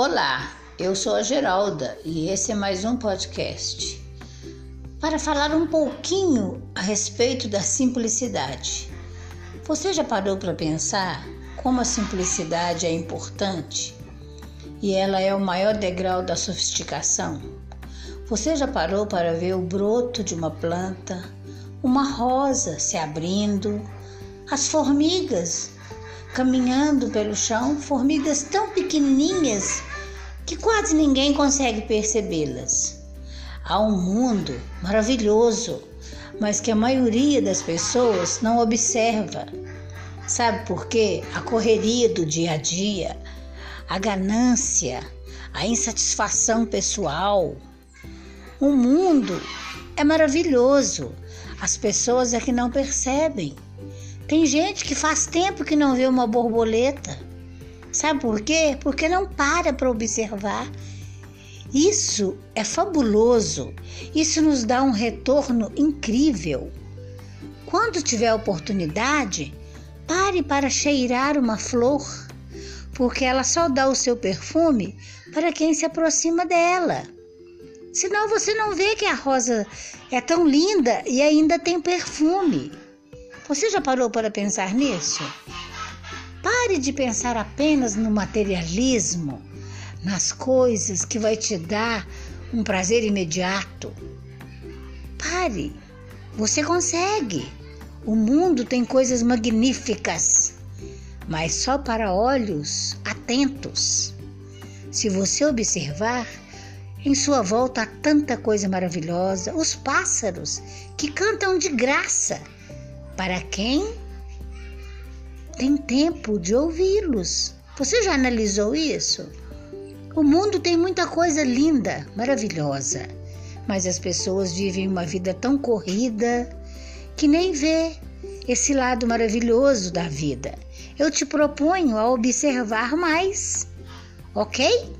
Olá, eu sou a Geralda e esse é mais um podcast para falar um pouquinho a respeito da simplicidade. Você já parou para pensar como a simplicidade é importante e ela é o maior degrau da sofisticação? Você já parou para ver o broto de uma planta, uma rosa se abrindo, as formigas caminhando pelo chão, formigas tão pequenininhas que quase ninguém consegue percebê-las. Há um mundo maravilhoso, mas que a maioria das pessoas não observa. Sabe por quê? A correria do dia a dia, a ganância, a insatisfação pessoal. O mundo é maravilhoso, as pessoas é que não percebem. Tem gente que faz tempo que não vê uma borboleta. Sabe por quê? Porque não para para observar. Isso é fabuloso. Isso nos dá um retorno incrível. Quando tiver oportunidade, pare para cheirar uma flor, porque ela só dá o seu perfume para quem se aproxima dela. Senão você não vê que a rosa é tão linda e ainda tem perfume. Você já parou para pensar nisso? Pare de pensar apenas no materialismo, nas coisas que vai te dar um prazer imediato. Pare, você consegue. O mundo tem coisas magníficas, mas só para olhos atentos. Se você observar, em sua volta há tanta coisa maravilhosa, os pássaros que cantam de graça para quem tem tempo de ouvi-los. Você já analisou isso? O mundo tem muita coisa linda, maravilhosa, mas as pessoas vivem uma vida tão corrida que nem vê esse lado maravilhoso da vida. Eu te proponho a observar mais, ok?